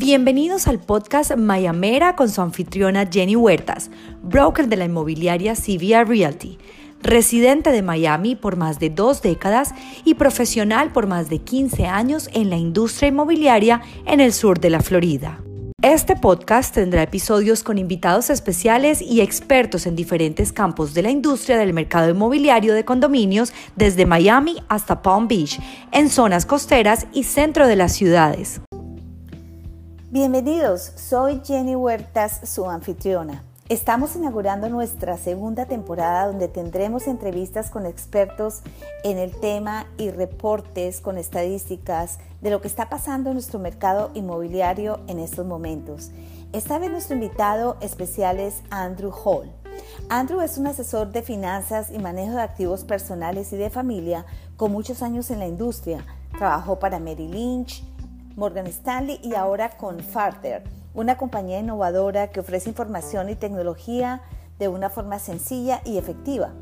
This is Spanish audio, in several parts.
Bienvenidos al podcast Mayamera con su anfitriona Jenny Huertas, broker de la inmobiliaria CVR Realty, residente de Miami por más de dos décadas y profesional por más de 15 años en la industria inmobiliaria en el sur de la Florida. Este podcast tendrá episodios con invitados especiales y expertos en diferentes campos de la industria del mercado inmobiliario de condominios desde Miami hasta Palm Beach, en zonas costeras y centro de las ciudades. Bienvenidos, soy Jenny Huertas, su anfitriona. Estamos inaugurando nuestra segunda temporada donde tendremos entrevistas con expertos en el tema y reportes con estadísticas de lo que está pasando en nuestro mercado inmobiliario en estos momentos. Esta vez nuestro invitado especial es Andrew Hall. Andrew es un asesor de finanzas y manejo de activos personales y de familia con muchos años en la industria. Trabajó para Mary Lynch, Morgan Stanley y ahora con Farther una compañía innovadora que ofrece información y tecnología de una forma sencilla y efectiva.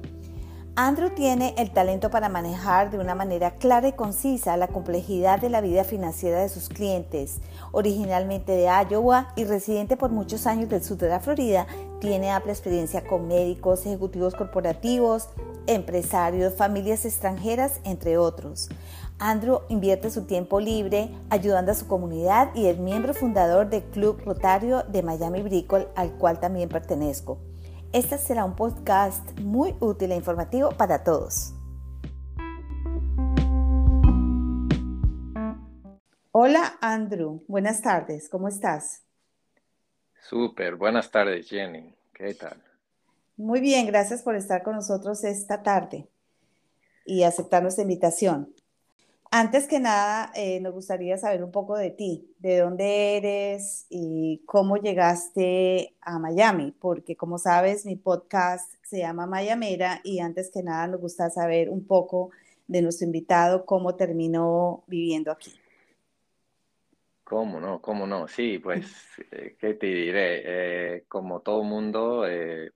Andrew tiene el talento para manejar de una manera clara y concisa la complejidad de la vida financiera de sus clientes. Originalmente de Iowa y residente por muchos años del sur de la Florida, tiene amplia experiencia con médicos, ejecutivos corporativos, empresarios, familias extranjeras, entre otros. Andrew invierte su tiempo libre ayudando a su comunidad y es miembro fundador del Club Rotario de Miami Bricol, al cual también pertenezco. Este será un podcast muy útil e informativo para todos. Hola Andrew, buenas tardes, ¿cómo estás? Súper, buenas tardes Jenny, ¿qué tal? Muy bien, gracias por estar con nosotros esta tarde y aceptar nuestra invitación. Antes que nada, eh, nos gustaría saber un poco de ti, de dónde eres y cómo llegaste a Miami, porque como sabes, mi podcast se llama Mayamera y antes que nada nos gusta saber un poco de nuestro invitado, cómo terminó viviendo aquí. ¿Cómo no? ¿Cómo no? Sí, pues, eh, ¿qué te diré? Eh, como todo mundo,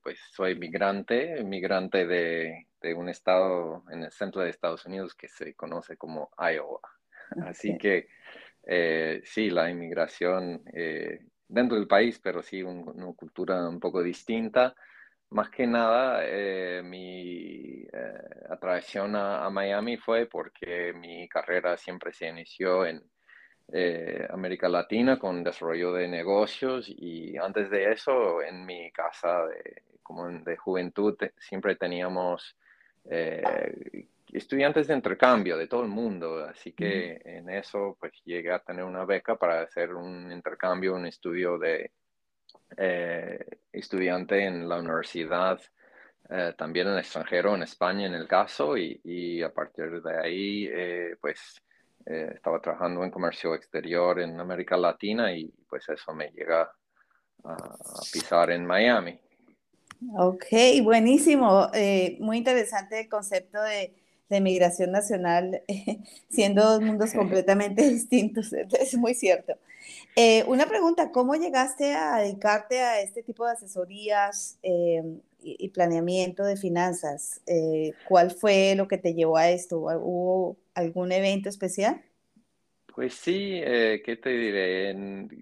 pues soy migrante, migrante de, de un estado en el centro de Estados Unidos que se conoce como Iowa. Así que eh, sí, la inmigración eh, dentro del país, pero sí una cultura un poco distinta. Más que nada, eh, mi atracción a, Miami fue porque mi carrera siempre se inició en América Latina con desarrollo de negocios y antes de eso, en mi casa de, como de juventud, siempre teníamos eh, estudiantes de intercambio de todo el mundo, así que en eso pues llegué a tener una beca para hacer un intercambio, un estudio de eh, estudiante en la universidad, eh, también en el extranjero, en España en el caso, y, a partir de ahí pues estaba trabajando en comercio exterior en América Latina y pues eso me llega a pisar en Miami. Ok, buenísimo. Eh, muy interesante el concepto de, migración nacional, siendo dos mundos completamente distintos. Es muy cierto. Eh, una pregunta, ¿cómo llegaste a dedicarte a este tipo de asesorías eh, y, planeamiento de finanzas? ¿Cuál fue lo que te llevó a esto? ¿Hubo algún evento especial? Pues sí, eh, ¿qué te diré?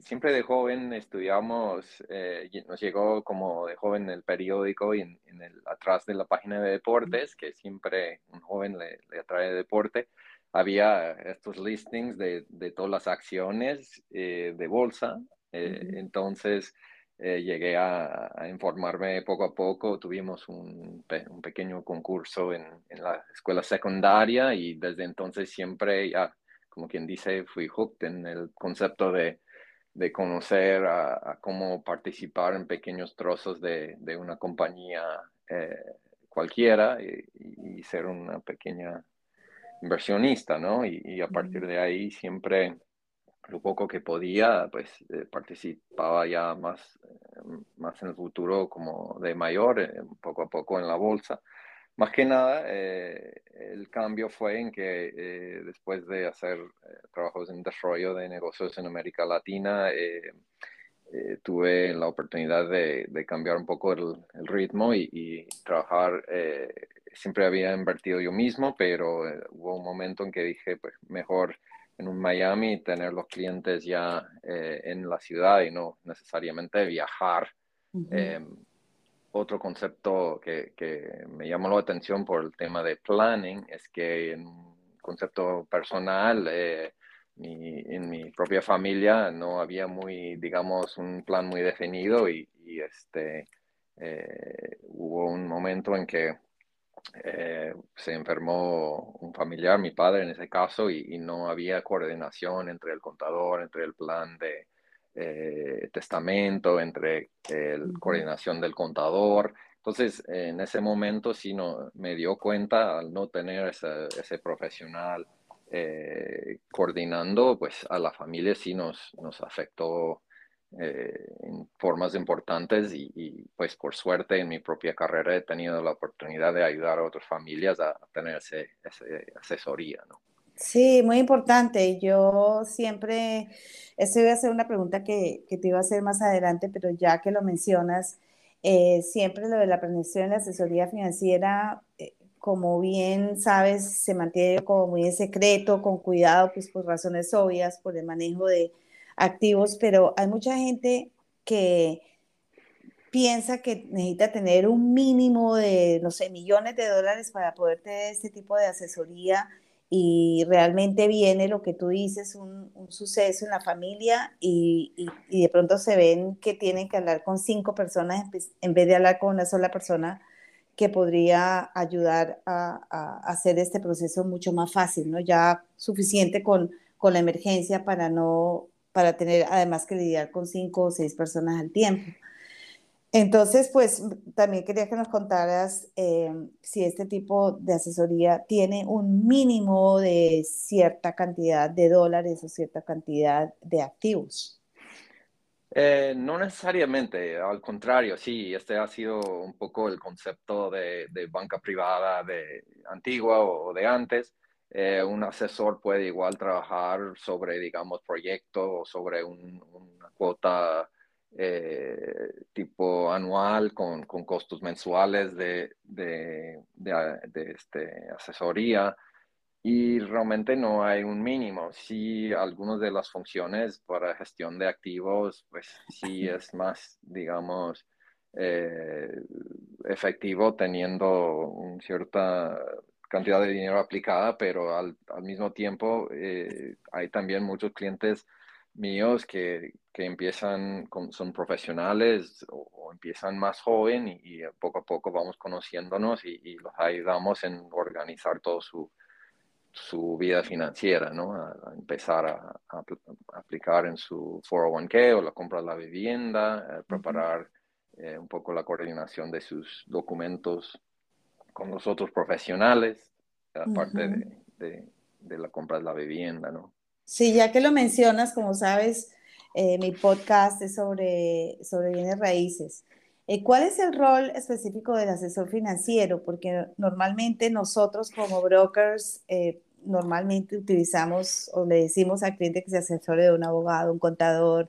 siempre de joven estudiamos, eh, nos llegó como de joven el periódico y en, el, atrás de la página de deportes, que siempre un joven le, atrae deporte, había estos listings de, todas las acciones eh, de bolsa. Entonces llegué a, informarme poco a poco, tuvimos un, pequeño concurso en, en la escuela secundaria y desde entonces siempre ya como quien dice, fui hooked en el concepto de, de conocer a, cómo participar en pequeños trozos de, de una compañía eh, cualquiera y, ser una pequeña inversionista, ¿no? Y, a partir de ahí siempre lo poco que podía, pues eh, participaba ya más, eh, más en el futuro como de mayor, poco a poco en la bolsa. Más que nada, eh, el cambio fue en que eh, después de hacer eh, trabajos en desarrollo de negocios en América Latina, tuve la oportunidad de, cambiar un poco el, ritmo y, trabajar. siempre había invertido yo mismo, pero hubo un momento en que dije, pues mejor en un Miami, tener los clientes ya eh, en la ciudad y no necesariamente viajar. Em, otro concepto que, que, me llamó la atención por el tema de planning es que en un concepto personal, eh, en mi propia familia no había muy, digamos, un plan muy definido y, este, eh, hubo un momento en que eh, se enfermó un familiar, mi padre en ese caso, y, no había coordinación entre el contador, entre el plan de eh, testamento, entre la coordinación del contador. Entonces, en ese momento sí no, me dio cuenta al no tener ese, ese profesional eh, coordinando, pues a la familia sí nos, nos afectó eh, en formas importantes y, pues por suerte en mi propia carrera he tenido la oportunidad de ayudar a otras familias a, tener ese, asesoría, ¿no? Sí, muy importante. Yo siempre, esto iba a ser una pregunta que, que, te iba a hacer más adelante, pero ya que lo mencionas, eh, siempre lo de la planeación y la asesoría financiera como bien sabes, se mantiene como muy en secreto, con cuidado, pues por razones obvias, por el manejo de activos, pero hay mucha gente que piensa que necesita tener un mínimo de, no sé, millones de dólares para poder tener este tipo de asesoría y realmente viene lo que tú dices, un, suceso en la familia y, y, de pronto se ven que tienen que hablar con cinco personas en vez de hablar con una sola persona que podría ayudar a, hacer este proceso mucho más fácil, ¿no? Ya suficiente con, con la emergencia para no, para tener además que lidiar con cinco o seis personas al tiempo. Entonces, pues también quería que nos contaras eh, si este tipo de asesoría tiene un mínimo de cierta cantidad de dólares o cierta cantidad de activos. Eh, no necesariamente, al contrario, sí, este ha sido un poco el concepto de, banca privada de antigua o, de antes. Eh, un asesor puede igual trabajar sobre, digamos, proyectos o sobre una cuota eh, tipo anual con, costos mensuales de, de, de este, asesoría y realmente no hay un mínimo. Sí, algunas de las funciones para gestión de activos, pues sí es más, digamos, eh, efectivo teniendo una cierta cantidad de dinero aplicada, pero al, mismo tiempo eh, hay también muchos clientes míos que, que empiezan, con, son profesionales o, empiezan más joven y, poco a poco vamos conociéndonos y, y los ayudamos en organizar todo su, su vida financiera, ¿no? A, empezar a, aplicar en su 401k o la compra de la vivienda, preparar eh, un poco la coordinación de sus documentos con los otros profesionales, aparte de, de, la compra de la vivienda, ¿no? Sí, ya que lo mencionas, como sabes, eh, mi podcast es sobre, sobre bienes raíces. Eh, ¿Cuál es el rol específico del asesor financiero? Porque normalmente nosotros como brokers eh, normalmente utilizamos o le decimos al cliente que se asesore de un abogado, un contador,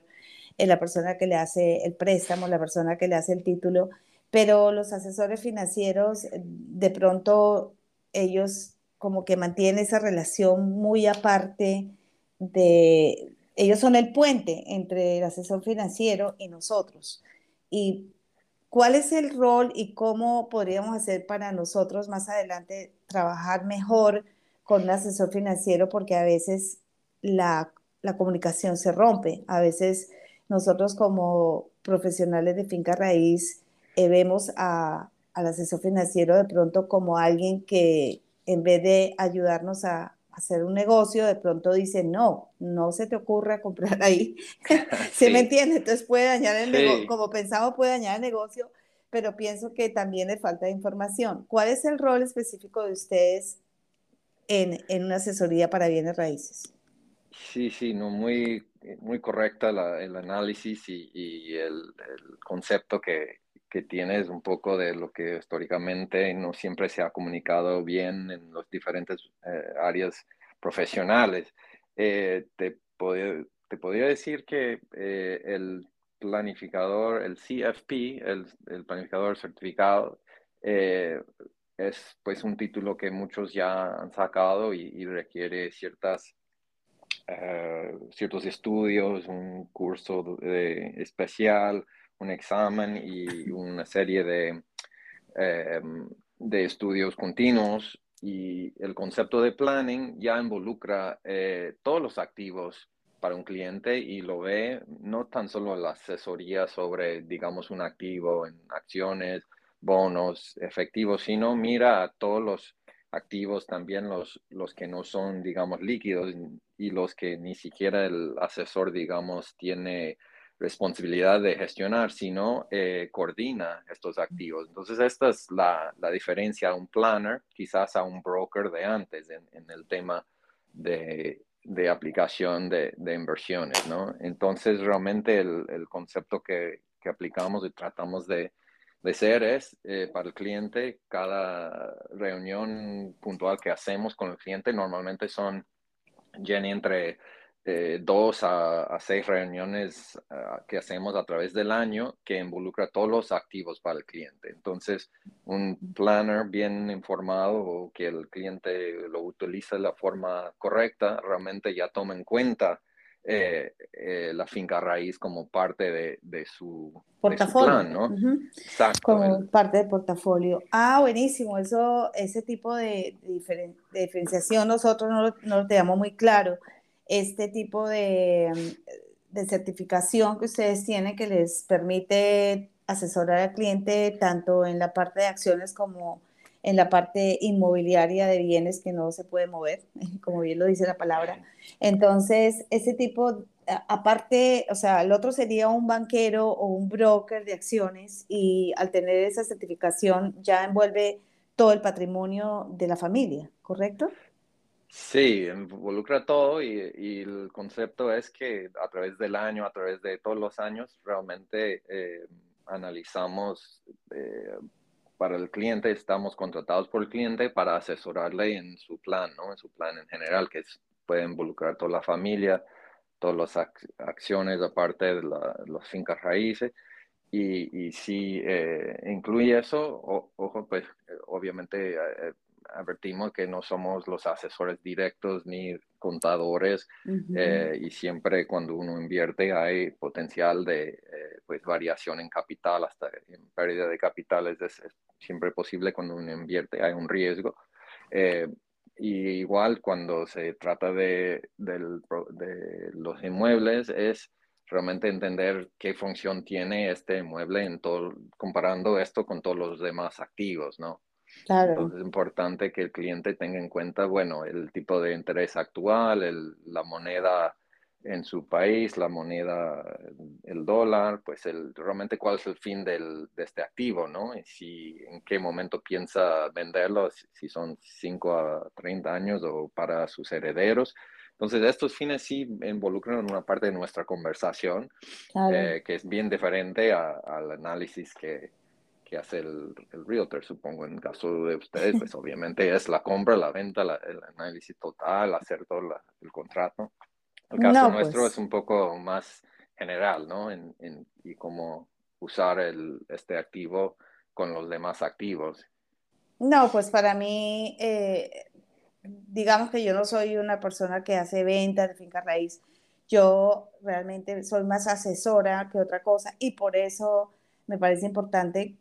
eh, la persona que le hace el préstamo, la persona que le hace el título, pero los asesores financieros de pronto ellos como que mantienen esa relación muy aparte de, ellos son el puente entre el asesor financiero y nosotros. Y ¿Cuál es el rol y cómo podríamos hacer para nosotros más adelante trabajar mejor con un asesor financiero? Porque a veces la, comunicación se rompe. A veces nosotros como profesionales de finca raíz eh, vemos al asesor financiero de pronto como alguien que en vez de ayudarnos a, hacer un negocio, de pronto dice, no, no se te ocurra comprar ahí. ¿Se me entiende? Entonces puede dañar el negocio, como pensamos puede dañar el negocio, pero pienso que también le falta información. ¿Cuál es el rol específico de ustedes en, en una asesoría para bienes raíces? Sí, sí, no, muy, muy correcta el análisis y, y el, el, concepto que, que tienes un poco de lo que históricamente no siempre se ha comunicado bien en los diferentes eh, áreas profesionales. Eh, te, podría, te podría decir que eh, el planificador, el CFP, el, el planificador certificado, es pues un título que muchos ya han sacado y, y requiere ciertas ciertos estudios, un curso especial, un examen y una serie de, de estudios continuos y el concepto de planning ya involucra eh, todos los activos para un cliente y lo ve no tan solo la asesoría sobre, digamos, un activo en acciones, bonos, efectivos, sino mira a todos los activos, también los, los que no son, digamos, líquidos y los que ni siquiera el asesor, digamos, tiene responsabilidad de gestionar, sino eh, coordina estos activos. Entonces, esta es la, la, diferencia a un planner, quizás a un broker de antes en, el tema de, de aplicación de, de, inversiones, ¿no? Entonces, realmente el, el concepto que, que, aplicamos y tratamos de, de ser es eh, para el cliente, cada reunión puntual que hacemos con el cliente normalmente son, Jenny, entre eh, dos a, seis reuniones ah, que hacemos a través del año que involucra todos los activos para el cliente. Entonces, un planner bien informado o que el cliente lo utiliza de la forma correcta, realmente ya toma en cuenta eh, eh, la finca raíz como parte de, de su portafolio, plan, ¿no? Exacto. Como parte del portafolio. Ah, buenísimo. Eso, ese tipo de, diferenciación nosotros no, no lo tenemos muy claro este tipo de, de, certificación que ustedes tienen que les permite asesorar al cliente tanto en la parte de acciones como en la parte inmobiliaria de bienes que no se puede mover, como bien lo dice la palabra. Entonces, ese tipo, aparte, o sea, el otro sería un banquero o un broker de acciones y al tener esa certificación ya envuelve todo el patrimonio de la familia, ¿correcto? Sí, involucra todo y, el concepto es que a través del año, a través de todos los años, realmente eh, analizamos eh, para el cliente, estamos contratados por el cliente para asesorarle en su plan, ¿no? En su plan en general, que puede involucrar toda la familia, todas las acciones aparte de las fincas raíces. Y, y si eh, incluye eso, ojo, pues obviamente advertimos que no somos los asesores directos ni contadores eh, y siempre cuando uno invierte hay potencial de eh, pues variación en capital hasta en pérdida de capitales es, siempre posible cuando uno invierte hay un riesgo eh, y igual cuando se trata de, de los inmuebles es realmente entender qué función tiene este inmueble en todo, comparando esto con todos los demás activos, ¿no? Entonces es importante que el cliente tenga en cuenta, bueno, el tipo de interés actual, el, la moneda en su país, la moneda, el dólar, pues el, realmente cuál es el fin del, de este activo, ¿no? Y si, en qué momento piensa venderlo, si, son 5 a 30 años o para sus herederos. Entonces, estos fines sí involucran una parte de nuestra conversación, eh, que es bien diferente al análisis que, que hace el, el, realtor, supongo, en caso de ustedes, pues obviamente es la compra, la venta, el análisis total, hacer todo el contrato. El caso nuestro pues. es un poco más general, ¿no? En, en, y cómo usar el, este activo con los demás activos. No, pues para mí, eh, digamos que yo no soy una persona que hace ventas de finca raíz. Yo realmente soy más asesora que otra cosa y por eso me parece importante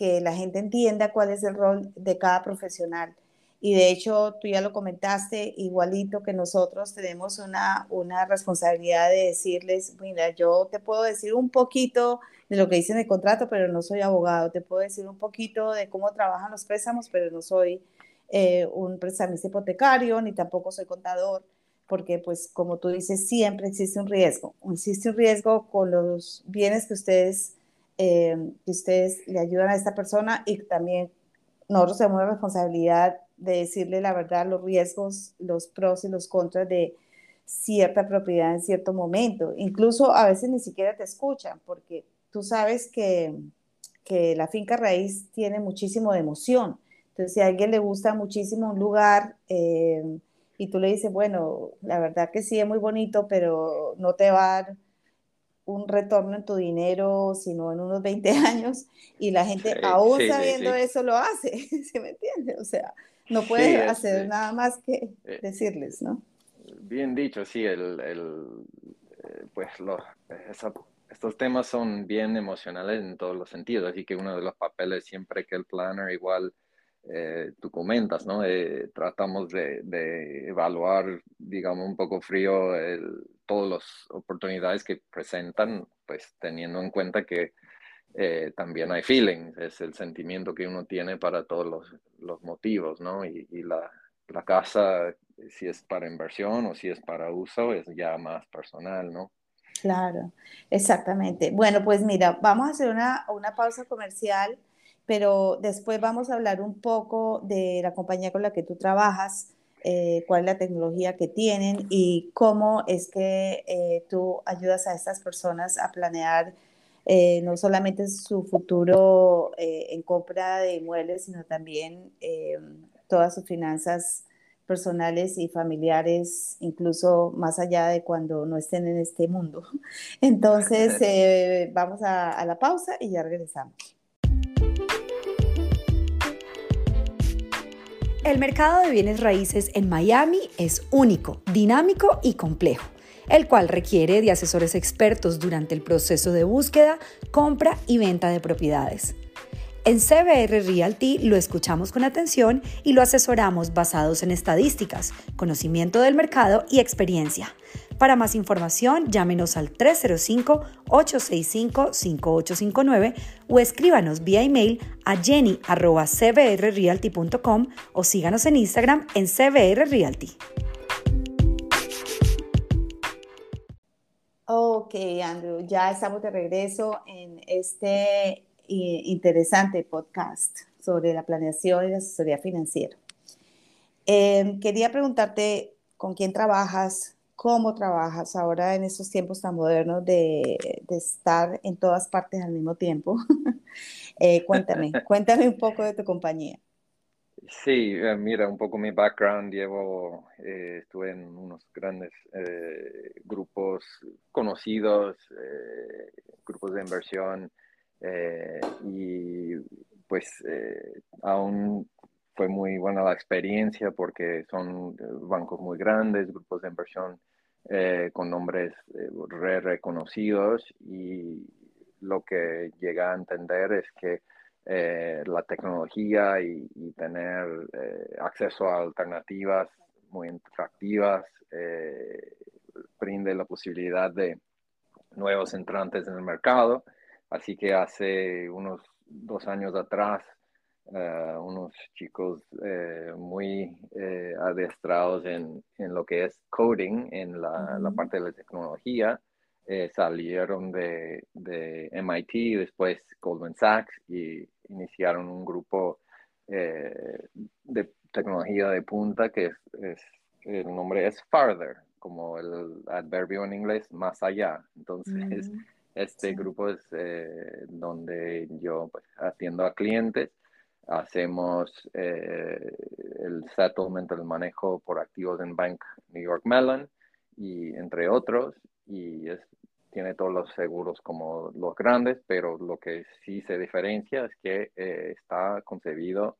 que la gente entienda cuál es el rol de cada profesional. Y de hecho, tú ya lo comentaste, igualito que nosotros tenemos una, una responsabilidad de decirles, mira, yo te puedo decir un poquito de lo que dice en el contrato, pero no soy abogado, te puedo decir un poquito de cómo trabajan los préstamos, pero no soy eh, un prestamista hipotecario, ni tampoco soy contador, porque pues como tú dices, siempre existe un riesgo, existe un riesgo con los bienes que ustedes eh, que ustedes le ayudan a esta persona y también nosotros tenemos la responsabilidad de decirle la verdad, los riesgos, los pros y los contras de cierta propiedad en cierto momento. Incluso a veces ni siquiera te escuchan porque tú sabes que, que la finca raíz tiene muchísimo de emoción. Entonces, si a alguien le gusta muchísimo un lugar eh, y tú le dices, bueno, la verdad que sí es muy bonito, pero no te va a dar un retorno en tu dinero, sino en unos 20 años, y la gente aún sabiendo eso lo hace, ¿se me entiende? O sea, no puedes hacer nada más que eh, decirles, ¿no? Bien dicho, sí, el, el eh, pues los, estos temas son bien emocionales en todos los sentidos, así que uno de los papeles siempre que el planner igual eh, tú comentas, ¿no? Eh, tratamos de, de, evaluar, digamos, un poco frío el, todas las oportunidades que presentan, pues teniendo en cuenta que eh, también hay feelings, es el sentimiento que uno tiene para todos los, los motivos, ¿no? Y, y la, la, casa, si es para inversión o si es para uso, es ya más personal, ¿no? Claro, exactamente. Bueno, pues mira, vamos a hacer una, una pausa comercial, pero después vamos a hablar un poco de la compañía con la que tú trabajas, eh, cuál es la tecnología que tienen y cómo es que eh, tú ayudas a estas personas a planear eh, no solamente su futuro eh, en compra de inmuebles, sino también todas sus finanzas personales y familiares, incluso más allá de cuando no estén en este mundo. Entonces, vamos a, a la pausa y ya regresamos. El mercado de bienes raíces en Miami es único, dinámico y complejo el cual requiere de asesores expertos durante el proceso de búsqueda, compra y venta de propiedades. En CBR Realty lo escuchamos con atención y lo asesoramos basados en estadísticas, conocimiento del mercado y experiencia. Para más información, llámenos al 305-865-5859 o escríbanos vía email a jenny.cbrrealty.com o síganos en Instagram en CBR Realty. Ok, Andrew, ya estamos de regreso en este interesante podcast sobre la planeación y la asesoría financiera. Em, quería preguntarte con quién trabajas, cómo trabajas ahora en estos tiempos tan modernos de, estar en todas partes al mismo tiempo. Eh, cuéntame, cuéntame un poco de tu compañía. Sí, eh, mira, un poco mi background, llevo, eh, estuve en unos grandes eh, grupos conocidos, grupos de inversión, y pues aún fue muy buena la experiencia porque son bancos muy grandes, grupos de inversión con nombres re reconocidos, y lo que llega a entender es que eh, la tecnología y, tener eh, acceso a alternativas muy atractivas eh, brinde la posibilidad de nuevos entrantes en el mercado. Así que hace unos dos años atrás, unos chicos muy adestrados en, en, lo que es coding, en la, la parte de la tecnología, eh, salieron de, de, MIT, después Goldman Sachs y iniciaron un grupo eh, de tecnología de punta que es, el nombre es Farther, como el adverbio en inglés, más allá. Entonces, este grupo es eh, donde yo pues, atiendo a clientes, hacemos el settlement, el manejo por activos en Bank New York Mellon y entre otros, y es tiene todos los seguros como los grandes, pero lo que sí se diferencia es que eh, está concebido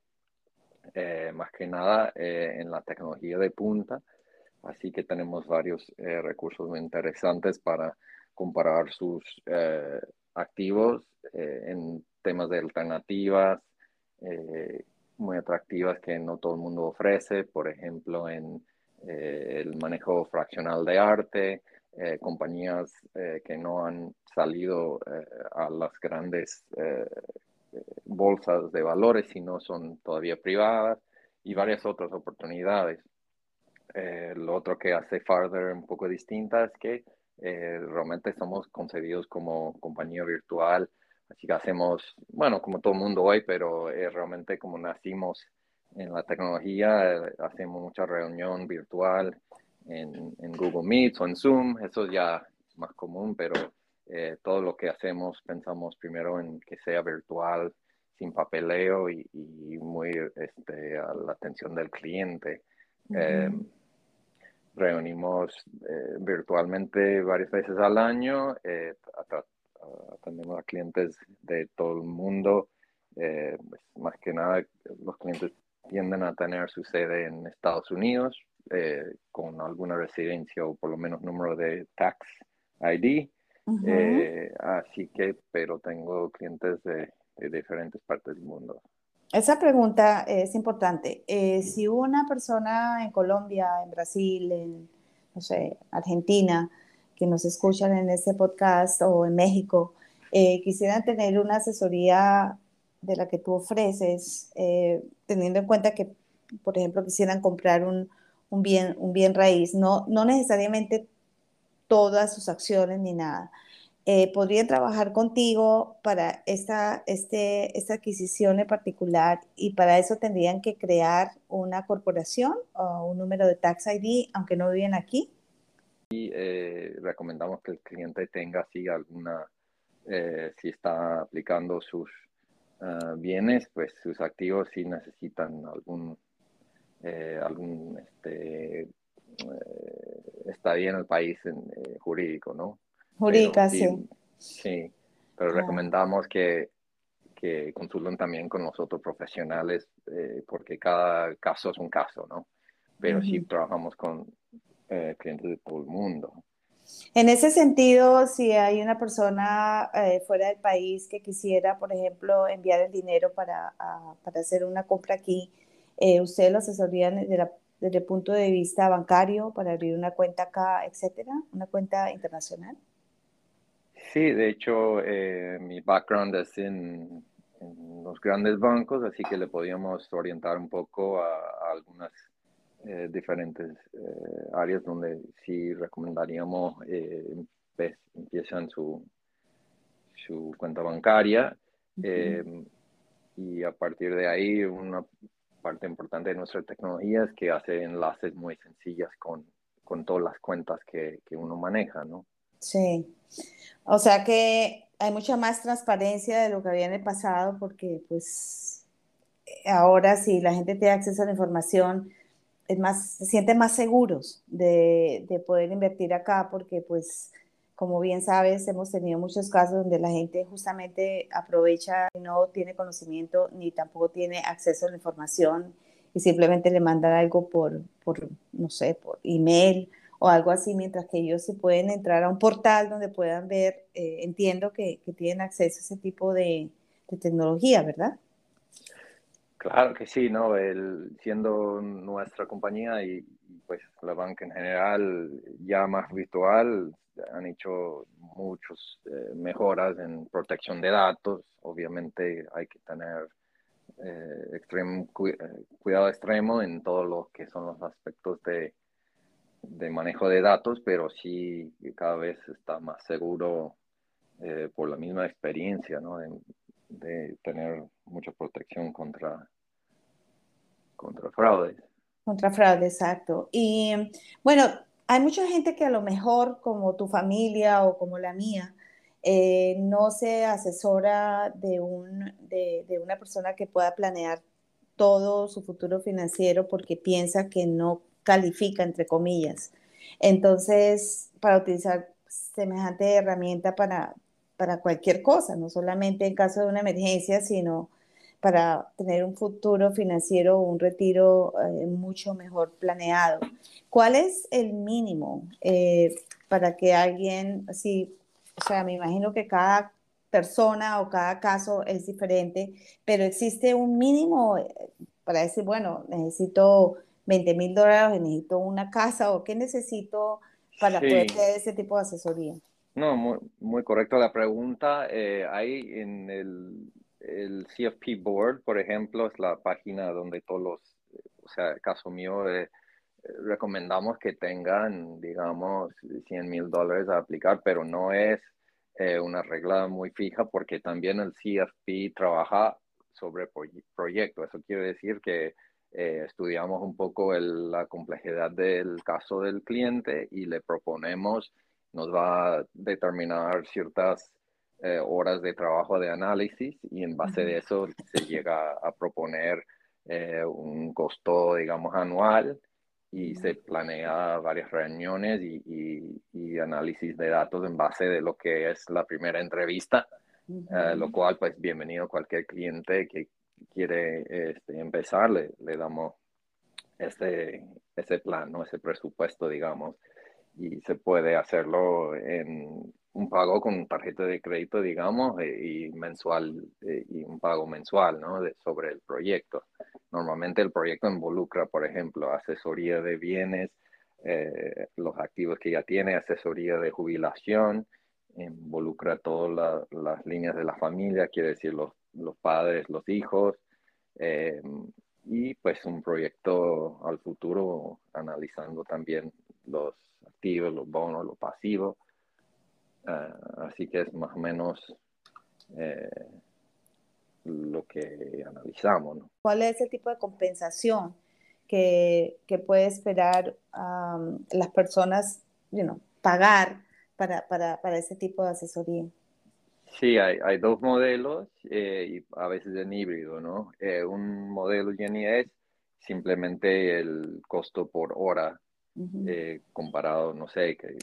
eh, más que nada eh, en la tecnología de punta, así que tenemos varios recursos muy interesantes para comparar sus activos en temas de alternativas muy atractivas que no todo el mundo ofrece, por ejemplo, en el manejo fraccional de arte, eh, compañías eh, que no han salido eh, a las grandes bolsas de valores, sino son todavía privadas y varias otras oportunidades. lo otro que hace Farther un poco distinta es que realmente somos concebidos como compañía virtual, así que hacemos, bueno, como todo el mundo hoy, pero realmente como nacimos en la tecnología, hacemos mucha reunión virtual, en, en, Google Meet o en Zoom, eso ya es más común, pero eh, todo lo que hacemos pensamos primero en que sea virtual, sin papeleo y, y muy este, a la atención del cliente. Em, reunimos eh, virtualmente varias veces al año, eh, atendemos a clientes de todo el mundo, pues, más que nada los clientes tienden a tener su sede en Estados Unidos, con alguna residencia o por lo menos número de tax ID. Eh, así que, pero tengo clientes de, diferentes partes del mundo. Esa pregunta es importante. Eh, si una persona en Colombia, en Brasil, en, no sé, Argentina, que nos escuchan en este podcast o en México, eh, quisieran tener una asesoría de la que tú ofreces, teniendo en cuenta que, por ejemplo, quisieran comprar un, un, bien, un bien raíz, no, no necesariamente todas sus acciones ni nada. Eh, podrían trabajar contigo para esta, este, esta adquisición en particular y para eso tendrían que crear una corporación o un número de tax ID, aunque no viven aquí. Y eh, recomendamos que el cliente tenga así alguna, eh, si está aplicando sus ah, bienes, pues sus activos si necesitan algún, algún este, estadía en el país jurídico, ¿no? Jurídica, sí, sí. pero recomendamos que, que, consulten también con los otros profesionales, eh, porque cada caso es un caso, ¿no? Pero sí trabajamos con eh, clientes de todo el mundo. En ese sentido, si hay una persona eh, fuera del país que quisiera, por ejemplo, enviar el dinero para, para hacer una compra aquí, ¿ustedes lo asesorían desde, desde, el punto de vista bancario para abrir una cuenta acá, etcétera? ¿Una cuenta internacional? Sí, de hecho, eh, mi background es en, los grandes bancos, así que le podíamos orientar un poco a, algunas eh, diferentes eh, áreas donde sí recomendaríamos pues, empiezan su, su cuenta bancaria y a partir de ahí una parte importante de nuestra tecnología es que hace enlaces muy sencillas con, con todas las cuentas que, que uno maneja, ¿no? Sí. O sea que hay mucha más transparencia de lo que había en el pasado porque pues ahora si la gente tiene acceso a la información es más, se sienten más seguros de, de poder invertir acá porque pues como bien sabes hemos tenido muchos casos donde la gente justamente aprovecha y no tiene conocimiento ni tampoco tiene acceso a la información y simplemente le mandan algo por, por no sé, por email o algo así, mientras que ellos se pueden entrar a un portal donde puedan ver, eh, entiendo que, que, tienen acceso a ese tipo de, de, tecnología, ¿verdad? Claro que sí, ¿no? El, siendo nuestra compañía y pues la banca en general ya más virtual, han hecho muchas eh, mejoras en protección de datos. Obviamente hay que tener eh, extremo, cuidado extremo en todo lo que son los aspectos de de manejo de datos, pero sí cada vez está más seguro eh, por la misma experiencia, ¿no? De, tener mucha protección contra, contra fraudes. Contra fraude, exacto. Y bueno, hay mucha gente que a lo mejor, como tu familia o como la mía, eh, no se asesora de, un, de una persona que pueda planear todo su futuro financiero porque piensa que no califica, entre comillas. Entonces, para utilizar semejante herramienta para, para cualquier cosa, no solamente en caso de una emergencia, sino para tener un futuro financiero o un retiro eh, mucho mejor planeado. ¿Cuál es el mínimo eh, para que alguien, así, o sea, me imagino que cada persona o cada caso es diferente, pero existe un mínimo eh, para decir, bueno, necesito 20 mil dólares, necesito una casa o qué necesito para poder tener ese tipo de asesoría? No, muy, muy correcto la pregunta. Eh, hay en el, el, CFP Board, por ejemplo, es la página donde todos los, o sea, caso mío, eh, recomendamos que tengan, digamos, 100 mil dólares a aplicar, pero no es eh, una regla muy fija porque también el CFP trabaja sobre proyecto. Eso quiere decir que estudiamos un poco la complejidad del caso del cliente y le proponemos, nos va a determinar ciertas eh, horas de trabajo de análisis y en base de eso se llega a proponer eh, un costo, digamos, anual y se planea varias reuniones y, y, análisis de datos en base de lo que es la primera entrevista, lo cual, pues, bienvenido cualquier cliente que quiere este, empezar, le, damos ese, ese plan, ¿no? ese presupuesto, digamos, y se puede hacerlo en un pago con tarjeta de crédito, digamos, eh, y mensual, eh, y un pago mensual, ¿no? De, sobre el proyecto. Normalmente el proyecto involucra, por ejemplo, asesoría de bienes, eh, los activos que ya tiene, asesoría de jubilación, involucra todas las líneas de la familia, quiere decir los, los padres, los hijos, y pues un proyecto al futuro analizando también los activos, los bonos, los pasivos. Ah, así que es más o menos eh, lo que analizamos. ¿Cuál es ese tipo de compensación que, que puede esperar las personas pagar para, para, para, ese tipo de asesoría? Sí, hay, hay dos modelos eh, y a veces en híbrido, ¿no? Eh, un modelo, Jenny, es simplemente el costo por hora eh, comparado, no sé, que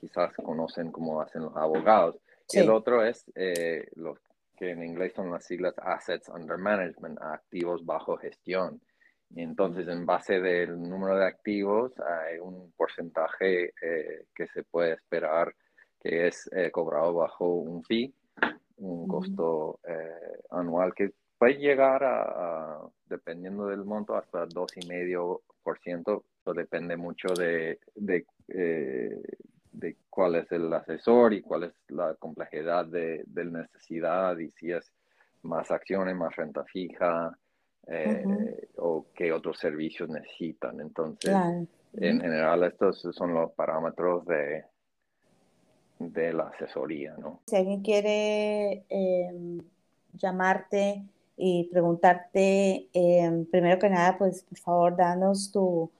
quizás conocen cómo hacen los abogados. Y el otro es eh, los que en inglés son las siglas Assets Under Management, activos bajo gestión. Y entonces, en base del número de activos, hay un porcentaje eh, que se puede esperar que es cobrado bajo un fee, un costo anual que puede llegar a, dependiendo del monto, hasta 2,5%. Eso depende mucho de, de, eh, de, cuál es el asesor y cuál es la complejidad de, de necesidad y si es más acciones, más renta fija eh, o qué otros servicios necesitan. Entonces, en general, estos son los parámetros de, de la asesoría, ¿no? Si alguien quiere em, llamarte y preguntarte, em, primero que nada, pues por favor, danos tu,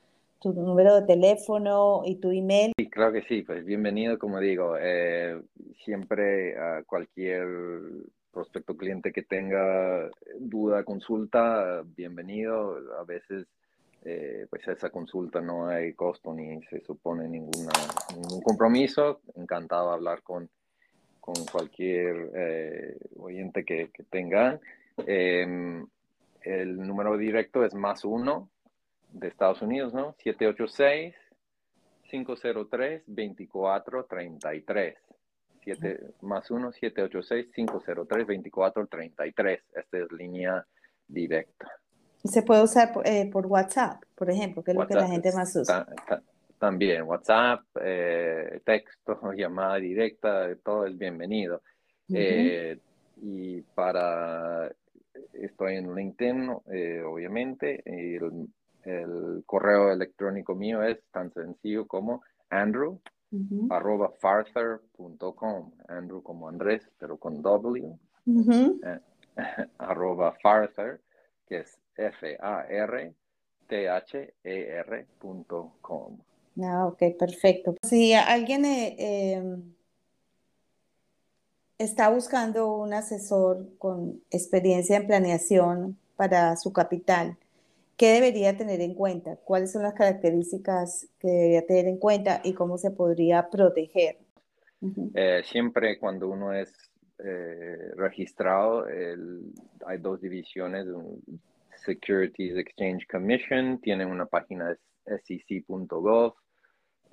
tu número de teléfono y tu email. Sí, claro que sí, pues bienvenido, como digo, eh, siempre a cualquier prospecto cliente que tenga duda, consulta, bienvenido. A veces, eh, pues esa consulta no hay costo ni se supone ninguna, ningún compromiso. Encantado de hablar con, con cualquier eh, oyente que, que tengan. Em, el número directo es más uno de Estados Unidos, ¿no? 786-503-2433. 7, más uno, 786-503-2433. Esta es línea directa. ¿Se puede usar eh, por WhatsApp, por ejemplo, que es lo que la gente más usa? también, WhatsApp, eh, texto, llamada directa, todo es bienvenido. Eh, y para estoy en LinkedIn, eh, obviamente. Y el, correo electrónico mío es tan sencillo como andrew arroba farther.com. Andrew como Andrés, pero con W. Eh, arroba farther, que es F-A-R-T-H-E-R.com. Ah, ok, perfecto. Si alguien eh, em, está buscando un asesor con experiencia en planeación para su capital, ¿qué debería tener en cuenta? ¿Cuáles son las características que debería tener en cuenta y cómo se podría proteger? Eh, siempre cuando uno es eh, registrado, hay dos divisiones, Securities Exchange Commission, tiene una página sec.gov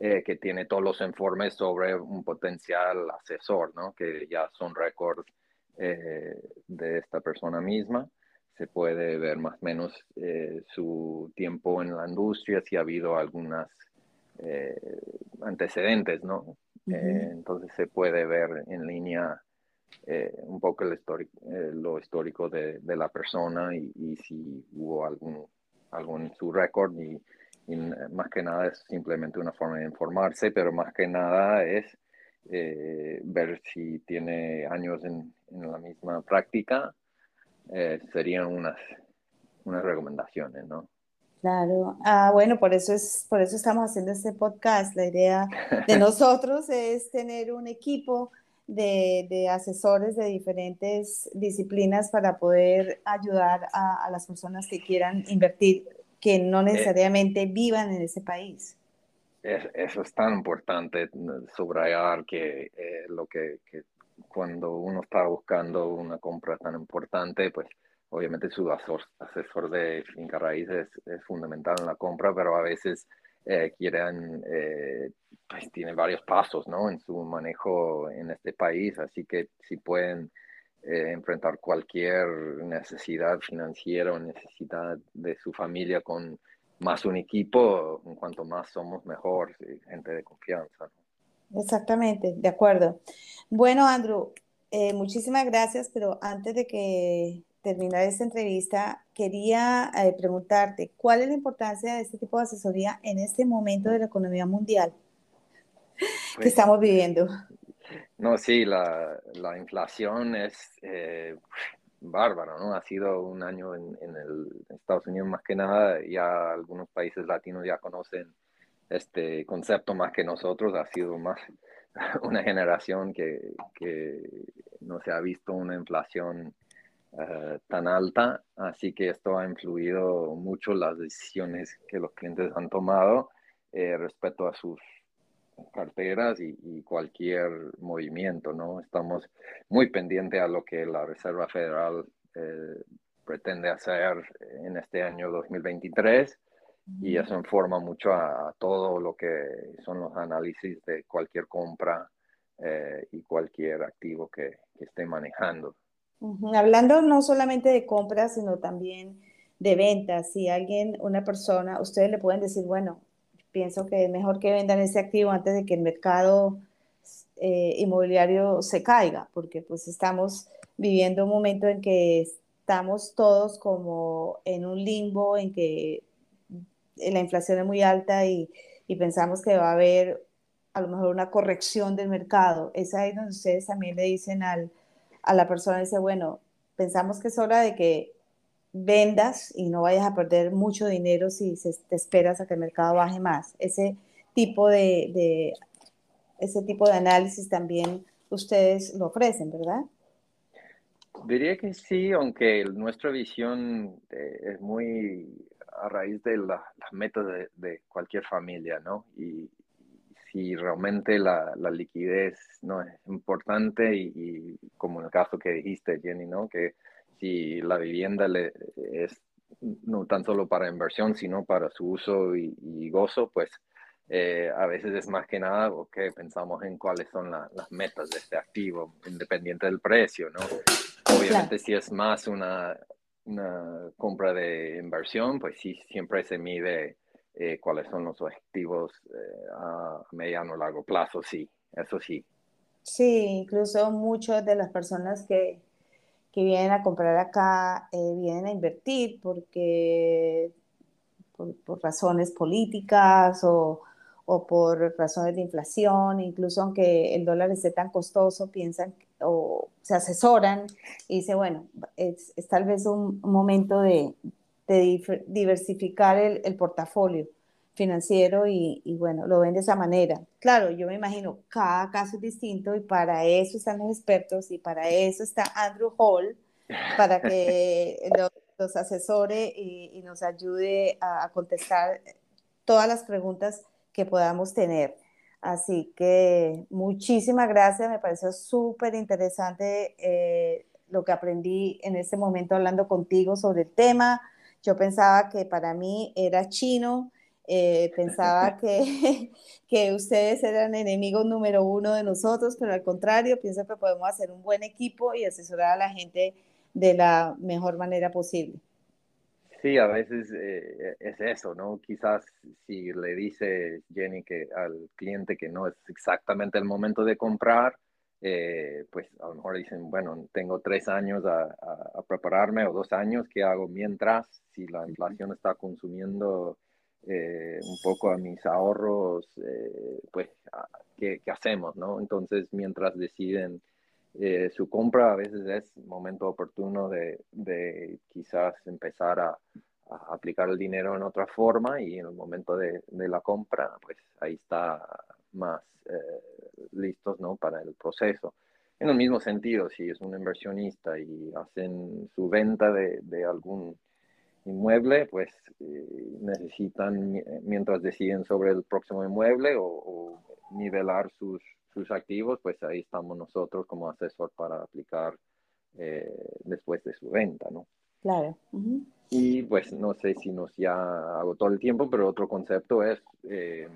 eh, que tiene todos los informes sobre un potencial asesor, ¿no? que ya son récords eh, de esta persona misma. Se puede ver más o menos eh, su tiempo en la industria, si ha habido algunas antecedentes, ¿no? entonces se puede ver en línea un poco el lo histórico de, de la persona y, y, si hubo algún, algún su récord y y más que nada es simplemente una forma de informarse, pero más que nada es eh, ver si tiene años en, en la misma práctica, eh, serían unas, unas recomendaciones, ¿no? Claro, ah, bueno, por eso, es, por eso estamos haciendo este podcast. La idea de nosotros es tener un equipo de, de, asesores de diferentes disciplinas para poder ayudar a, a las personas que quieran invertir que no eh, necesariamente vivan en ese país. eso es tan importante subrayar que eh, lo que, cuando uno está buscando una compra tan importante, pues obviamente su asesor, de finca raíz es, fundamental en la compra, pero a veces eh, quieren, eh, pues tienen varios pasos, ¿no? En su manejo en este país, así que si pueden eh, enfrentar cualquier necesidad financiera o necesidad de su familia con más un equipo, en cuanto más somos mejor, gente de confianza. Exactamente, de acuerdo. Bueno, Andrew, eh, muchísimas gracias, pero antes de que terminar esta entrevista, quería eh, preguntarte, ¿cuál es la importancia de este tipo de asesoría en este momento de la economía mundial que pues estamos viviendo? No, sí, la, la inflación es eh, bárbaro, ¿no? Ha sido un año en, en, el, Estados Unidos más que nada, ya algunos países latinos ya conocen este concepto más que nosotros, ha sido más una generación que, que no se ha visto una inflación eh, tan alta, así que esto ha influido mucho las decisiones que los clientes han tomado eh, respecto a sus carteras y, cualquier movimiento, ¿no? Estamos muy pendientes a lo que la Reserva Federal eh, pretende hacer en este año 2023 y eso informa mucho a, todo lo que son los análisis de cualquier compra eh, y cualquier activo que, que esté manejando. Hablando no solamente de compras, sino también de ventas. Si alguien, una persona, ustedes le pueden decir, bueno, pienso que es mejor que vendan ese activo antes de que el mercado eh, inmobiliario se caiga, porque pues estamos viviendo un momento en que estamos todos como en un limbo, en que la inflación es muy alta y, pensamos que va a haber a lo mejor una corrección del mercado. Es ahí donde ustedes también le dicen al, a la persona, dice, bueno, pensamos que es hora de que vendas y no vayas a perder mucho dinero si te esperas a que el mercado baje más. Ese tipo de, de, ese tipo de análisis también ustedes lo ofrecen, ¿verdad? Diría que sí, aunque nuestra visión eh, es muy a raíz de las metas de, cualquier familia, ¿no? Y, si realmente la, la, liquidez no es importante y, y, como en el caso que dijiste, Jenny, ¿no? Que si la vivienda le, es no tan solo para inversión, sino para su uso y, gozo, pues eh, a veces es más que nada que pensamos en cuáles son las metas de este activo, independiente del precio, ¿no? Obviamente si es más una, una, compra de inversión, pues sí, siempre se mide eh, cuáles son los objetivos eh, a mediano o largo plazo, sí, eso sí. Sí, incluso muchas de las personas que que vienen a comprar acá eh, vienen a invertir porque por, razones políticas o, o, por razones de inflación, incluso aunque el dólar esté tan costoso, piensan o se asesoran y dicen, bueno, es, tal vez un, momento de, de diversificar el, el portafolio financiero y, bueno, lo ven de esa manera. Claro, yo me imagino, cada caso es distinto y para eso están los expertos y para eso está Andrew Hall, para que los, asesore y, nos ayude a, contestar todas las preguntas que podamos tener. Así que muchísimas gracias, me pareció súper interesante eh, lo que aprendí en este momento hablando contigo sobre el tema. Yo pensaba que para mí era chino eh, pensaba que, que ustedes eran enemigos número uno de nosotros, pero al contrario, pienso que podemos hacer un buen equipo y asesorar a la gente de la mejor manera posible. Sí, a veces eh, es eso, ¿no? Quizás si le dice Jenny que al cliente que no es exactamente el momento de comprar, eh, pues a lo mejor dicen, bueno, tengo tres años a, a, prepararme o dos años, ¿qué hago mientras? Si la inflación está consumiendo eh, un poco a mis ahorros, eh, pues, ¿qué, hacemos, no? Entonces, mientras deciden eh, su compra, a veces es momento oportuno de, quizás empezar a, aplicar el dinero en otra forma y en el momento de, la compra, pues ahí está más listos, ¿no? Para el proceso. En el mismo sentido, si es un inversionista y hacen su venta de, de algún inmueble, pues eh, necesitan, mientras deciden sobre el próximo inmueble o, nivelar sus, sus, activos, pues ahí estamos nosotros como asesor para aplicar eh, después de su venta, ¿no? Claro. Y pues no sé si nos ya hago todo el tiempo, pero otro concepto es eh,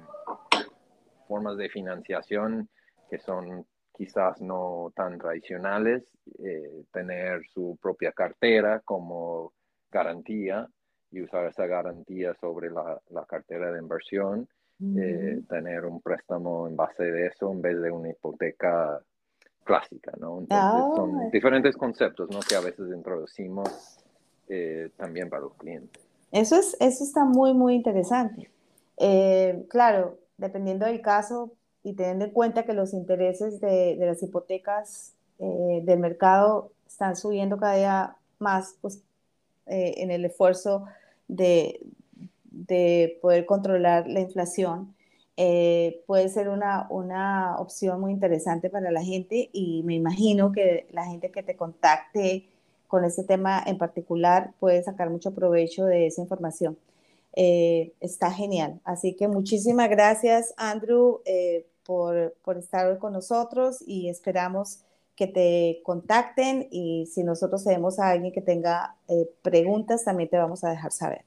formas de financiación que son quizás no tan tradicionales, eh, tener su propia cartera como garantía y usar esa garantía sobre la, cartera de inversión, eh, tener un préstamo en base de eso en vez de una hipoteca clásica, ¿no? Entonces son ah. diferentes conceptos, ¿no? Que a veces introducimos eh, también para los clientes. Eso, es, eso está muy, muy interesante. claro, dependiendo del caso, y teniendo en cuenta que los intereses de, las hipotecas eh, del mercado están subiendo cada día más pues, eh, en el esfuerzo de, de, poder controlar la inflación, eh, puede ser una, una opción muy interesante para la gente y me imagino que la gente que te contacte con este tema en particular puede sacar mucho provecho de esa información. está genial. Así que muchísimas gracias, Andrew, por, estar hoy con nosotros y esperamos que te contacten y si nosotros tenemos a alguien que tenga eh, preguntas, también te vamos a dejar saber.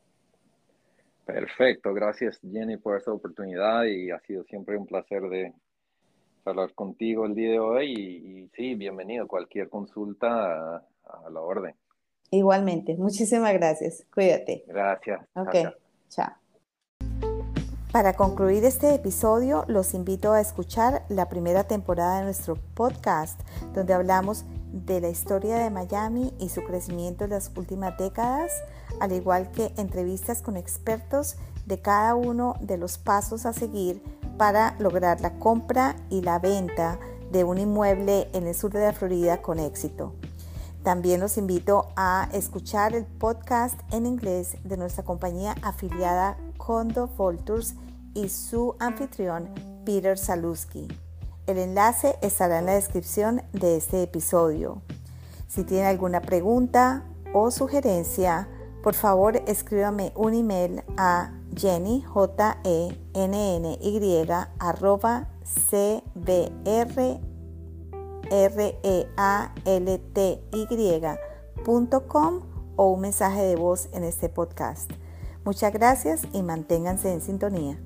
Perfecto, gracias Jenny por esta oportunidad y ha sido siempre un placer de hablar contigo el día de hoy y, sí, bienvenido, cualquier consulta a, la orden. Igualmente, muchísimas gracias, cuídate. Gracias. Ok, chao. Para concluir este episodio, los invito a escuchar la primera temporada de nuestro podcast, donde hablamos de la historia de Miami y su crecimiento en las últimas décadas, al igual que entrevistas con expertos de cada uno de los pasos a seguir para lograr la compra y la venta de un inmueble en el sur de la Florida con éxito. También los invito a escuchar el podcast en inglés de nuestra compañía afiliada Condo Volturs y su anfitrión Peter Saluski. El enlace estará en la descripción de este episodio. Si tiene alguna pregunta o sugerencia, por favor escríbame un email a jenny j e n n y arroba c b r r e a l t y.com o un mensaje de voz en este podcast. Muchas gracias y manténganse en sintonía.